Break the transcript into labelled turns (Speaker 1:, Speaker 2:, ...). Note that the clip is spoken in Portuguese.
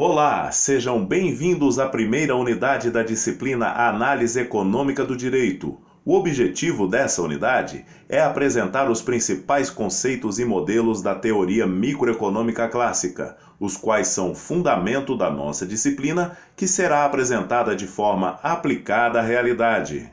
Speaker 1: Olá, sejam bem-vindos à primeira unidade da disciplina Análise Econômica do Direito. O objetivo dessa unidade é apresentar os principais conceitos e modelos da teoria microeconômica clássica, os quais são fundamento da nossa disciplina, que será apresentada de forma aplicada à realidade.